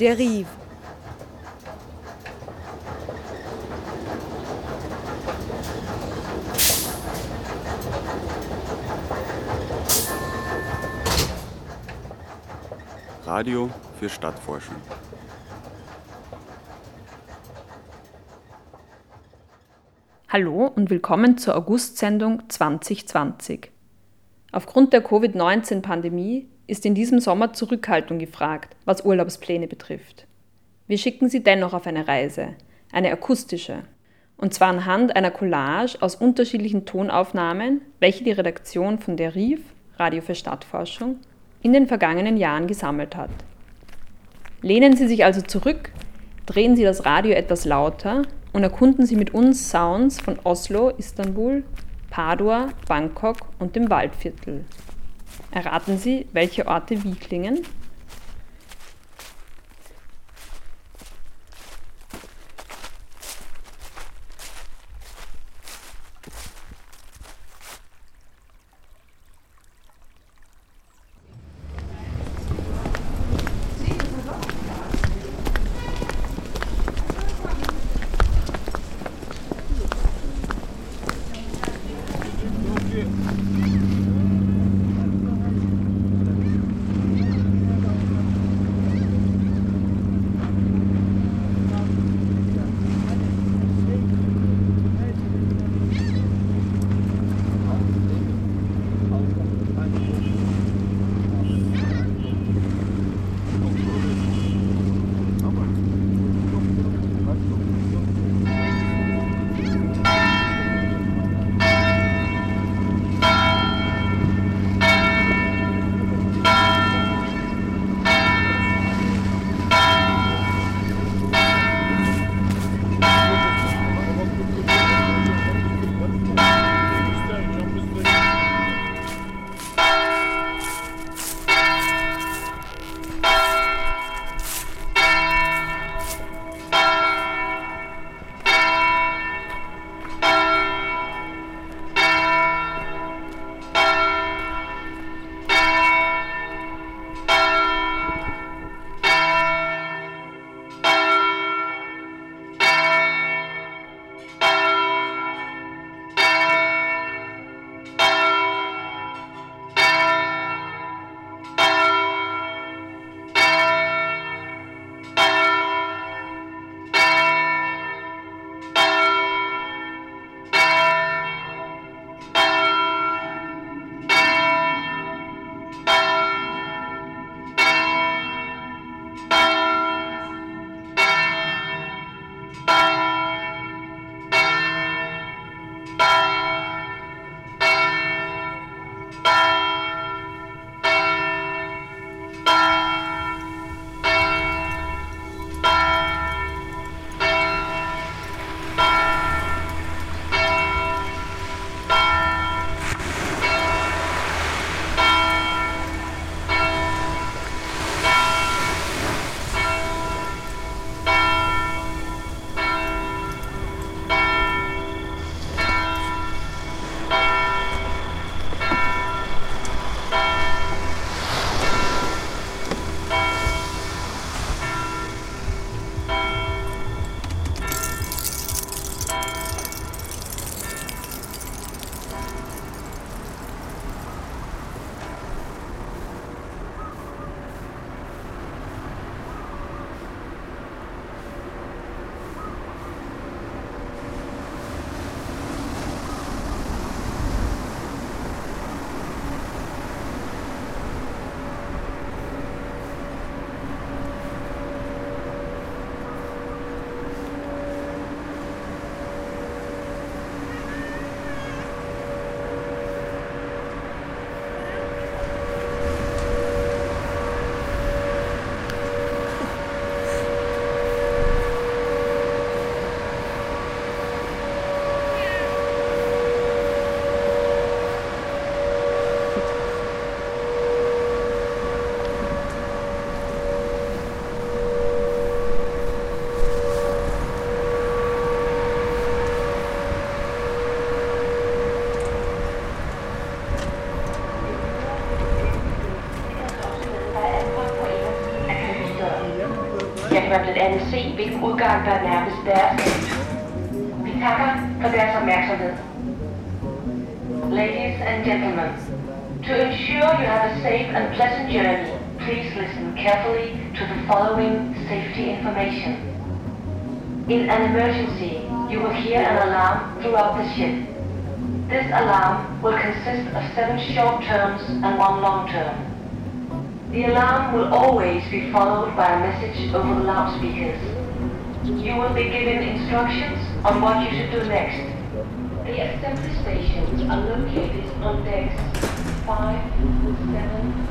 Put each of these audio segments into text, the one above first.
Derive. Radio für Stadtforschung. Hallo und willkommen zur August-Sendung 2020. Aufgrund der Covid-19-Pandemie ist in diesem Sommer Zurückhaltung gefragt, was Urlaubspläne betrifft. Wir schicken Sie dennoch auf eine Reise, eine akustische, und zwar anhand einer Collage aus unterschiedlichen Tonaufnahmen, welche die Redaktion von der RIF, Radio für Stadtforschung, in den vergangenen Jahren gesammelt hat. Lehnen Sie sich also zurück, drehen Sie das Radio etwas lauter und erkunden Sie mit uns Sounds von Oslo, Istanbul, Padua, Bangkok und dem Waldviertel. Erraten Sie, welche Orte wie klingen? Hvilken udgang der nærmest deres Vi takker for deres opmærksomhed. Ladies and gentlemen, to ensure you have a safe and pleasant journey, please listen carefully to the following safety information. In an emergency, you will hear an alarm throughout the ship. This alarm will consist of seven short terms and one long term. The alarm will always be followed by a message over the loudspeakers. You will be given instructions on what you should do next. The assembly stations are located on decks 5, 7,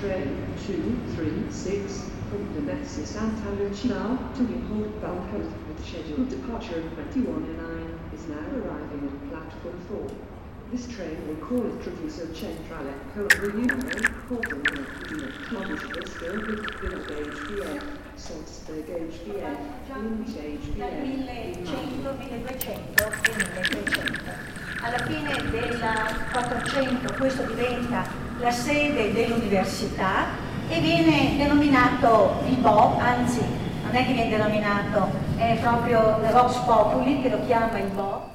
236 from Domestic Santa Lucia to Newport Bound with scheduled departure 2109 is now arriving at platform 4. This train will call at Treviso Centrale, Colombo Portland, Thomas Bristol, Salzburg HBF, Linz HBF. 1100, 1200 1300. Alla fine del 400 questo diventa la sede dell'università e viene denominato il Bo, anzi non è che viene denominato, è proprio Vox Populi che lo chiama il Bo.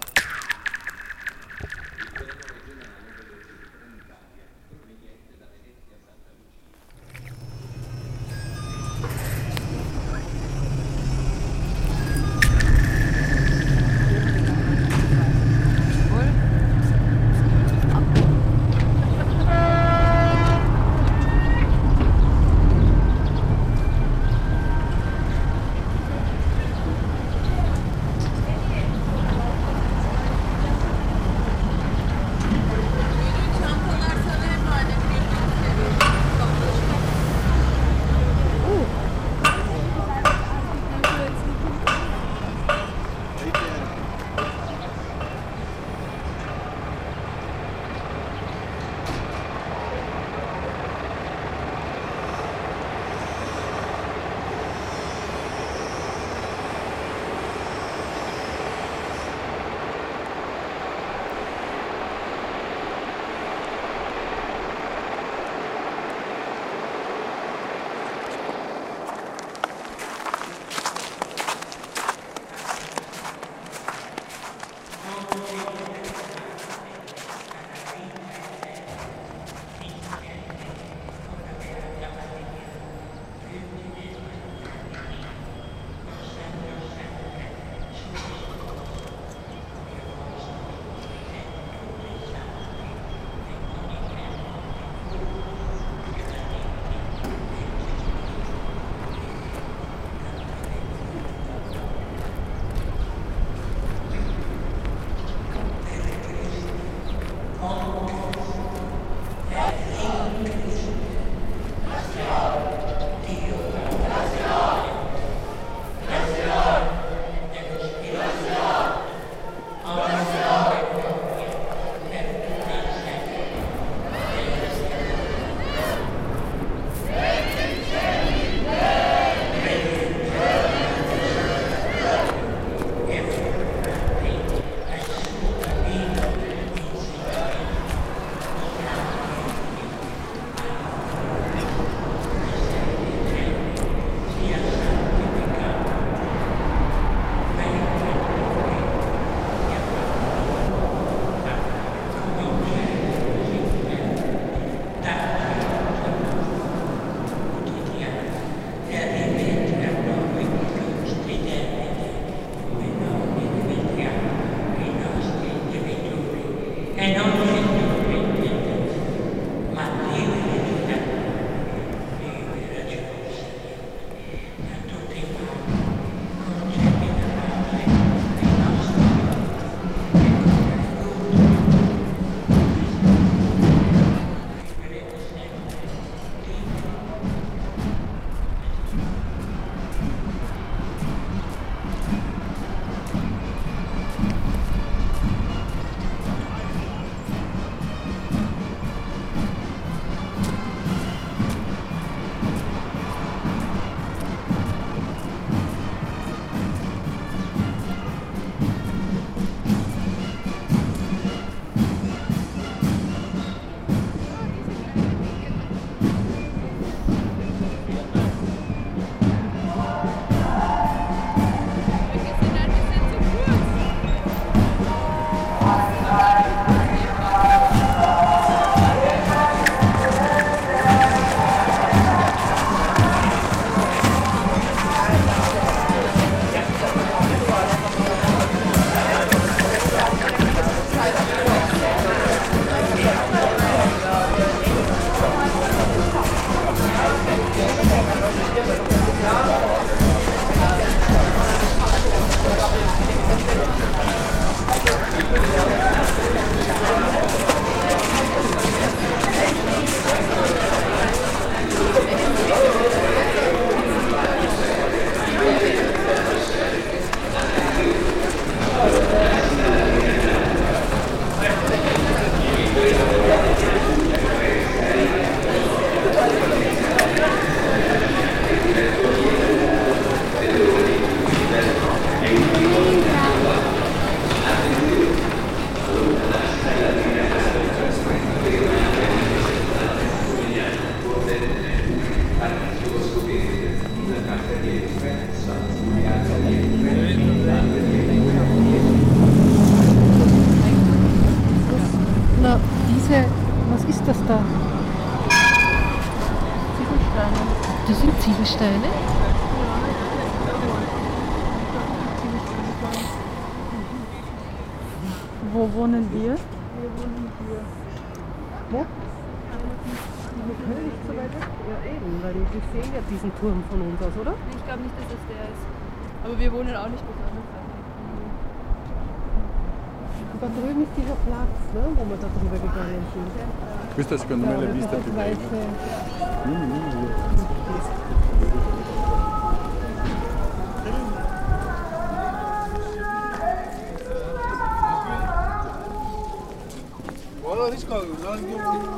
Wo wohnen wir? Wo? Wir können nicht so weit weg. Ja, eben, weil die sehen ja diesen Turm von uns aus, oder? Ich glaube nicht, dass das der ist. Aber wir wohnen auch nicht besonders weit. Da drüben ist dieser Platz, ne, wo wir da drüber gegangen sind. Questa secondo me è la vista ангел.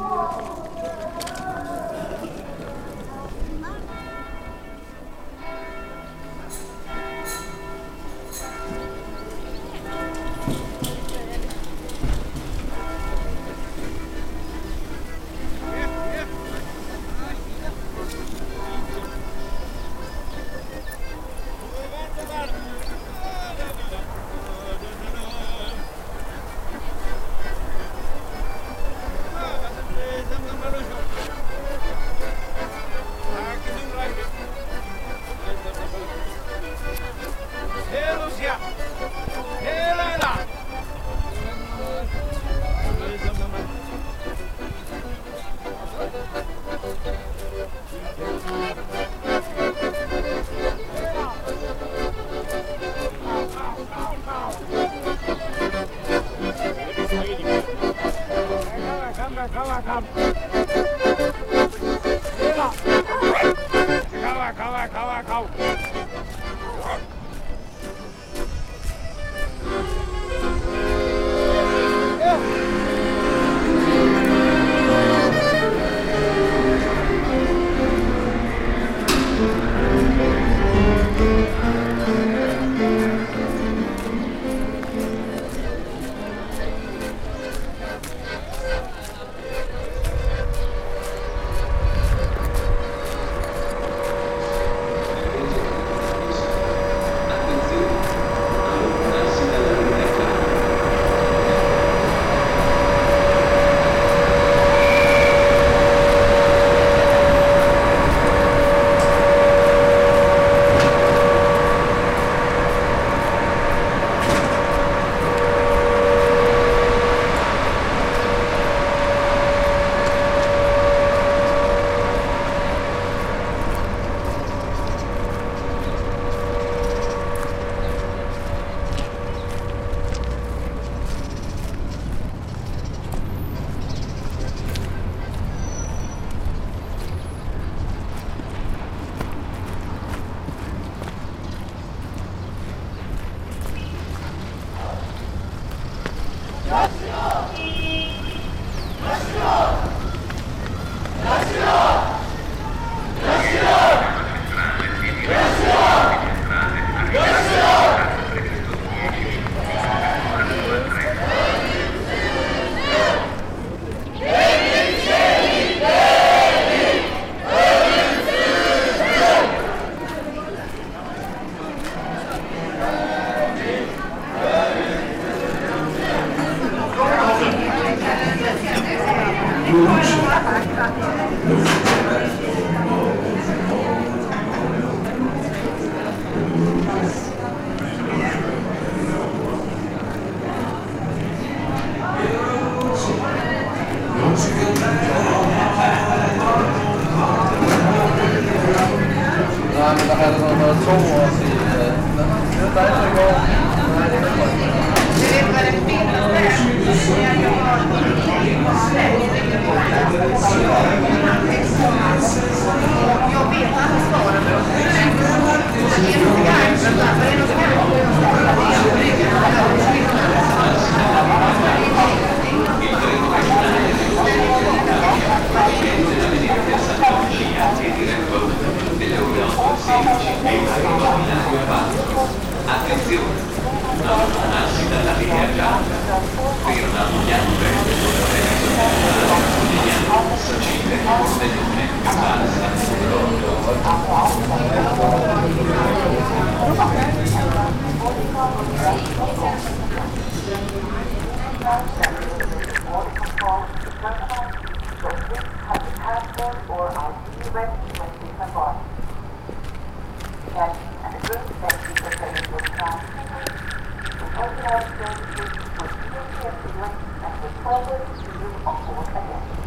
Security has been lifted and the progress is being upward again.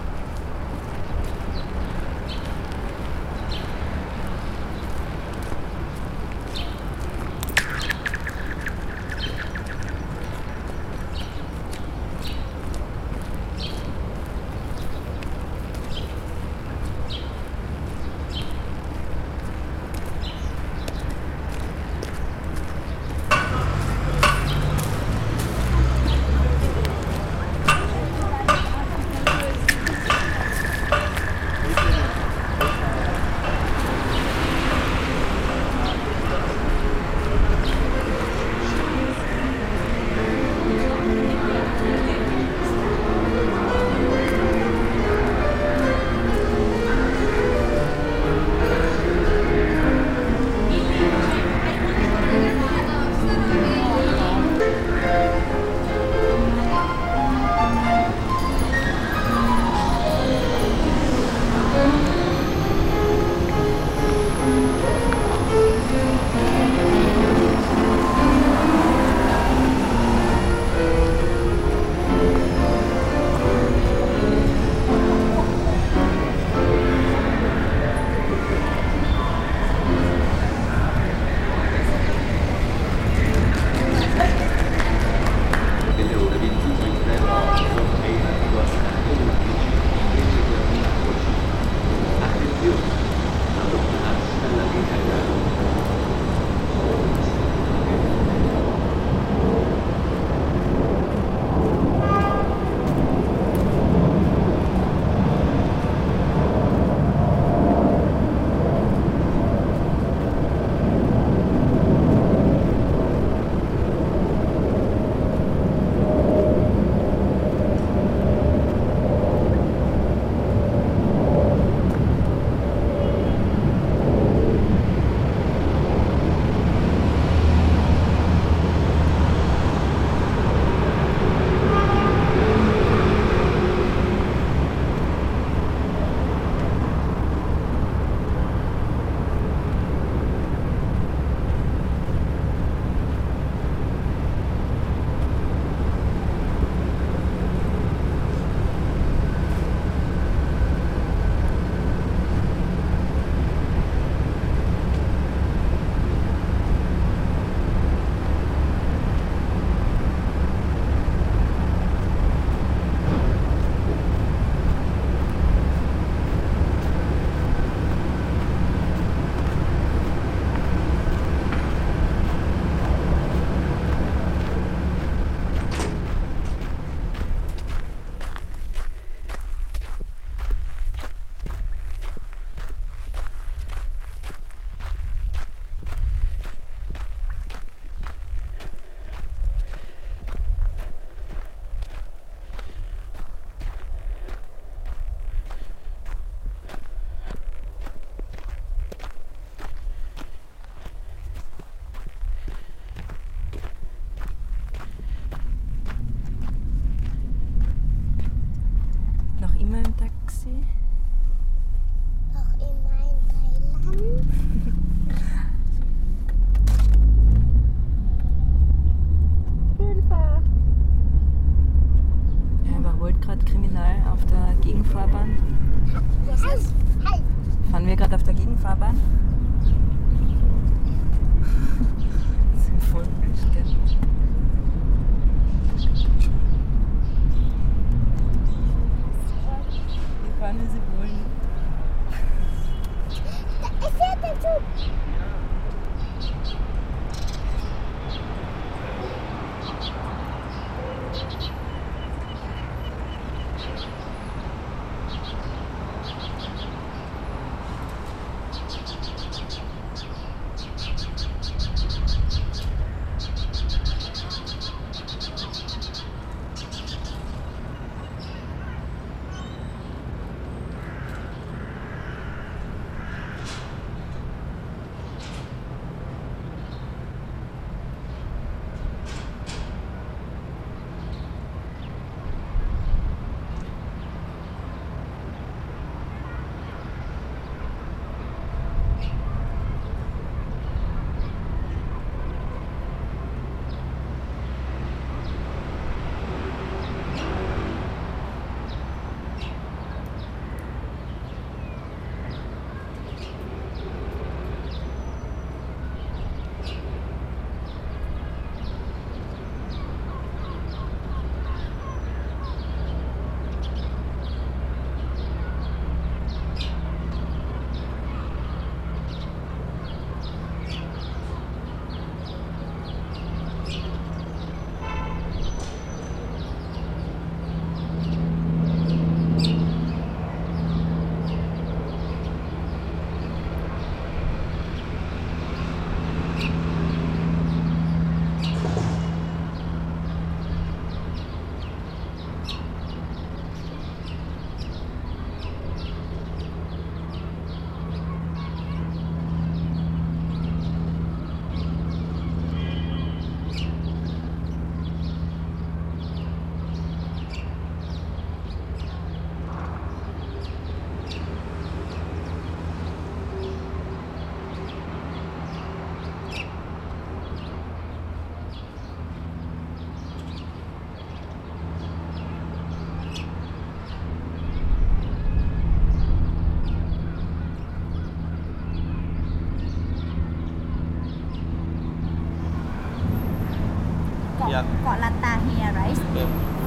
Yeah. Koh Lanta here, right?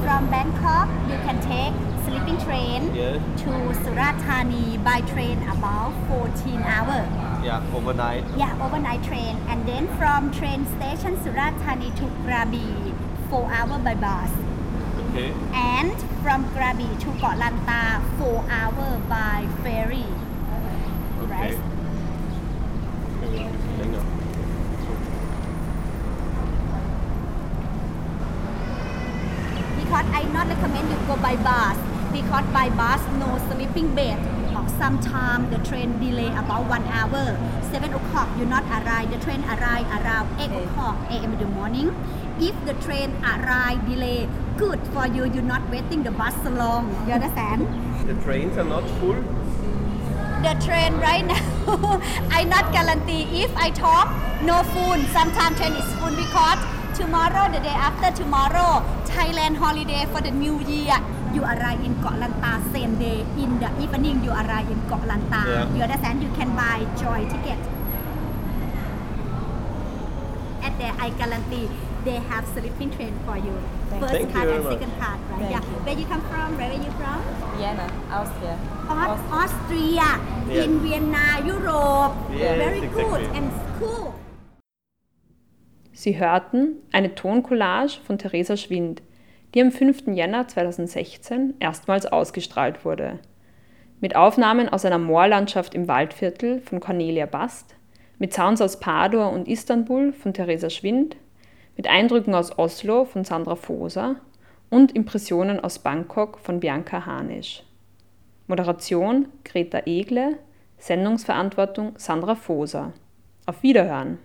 From Bangkok, you can take sleeping train to Surat Thani by train about 14 hours. Yeah, overnight. Yeah, overnight train. And then from train station Surat Thani to Krabi, 4 hour by bus. Okay. And from Krabi to Koh Lanta, 4 hour by ferry. Okay. Right? Länger. Because I not recommend you go by bus. Because by bus no sleeping bed. Or sometime the train delay about one hour. Seven o'clock you not arrive. The train arrive around eight o'clock a.m. in the morning. If the train arrive delay good for you. You not waiting the bus so long. You understand? The trains are not full. the train right now I not guarantee. If I talk no full sometimes train is full because tomorrow the day after tomorrow Thailand holiday for the new year. You arrive in Koh Lanta same day in the evening you arrive in Koh Lanta. Yeah. you understand? You can buy joy ticket. At there I guarantee they have sleeping train for you. First Thank you class very and much. second class right? Yeah. where you come from? Where are you from? Vienna, Austria. Aus- Austria. Yeah. in Vienna Europe. Yes, very good. and cool Sie hörten eine Toncollage von Theresa Schwind, die am 5. Jänner 2016 erstmals ausgestrahlt wurde. Mit Aufnahmen aus einer Moorlandschaft im Waldviertel von Cornelia Bast, mit Sounds aus Padua und Istanbul von Theresa Schwind, mit Eindrücken aus Oslo von Sandra Foser und Impressionen aus Bangkok von Bianca Hanisch. Moderation Greta Egle, Sendungsverantwortung Sandra Foser. Auf Wiederhören!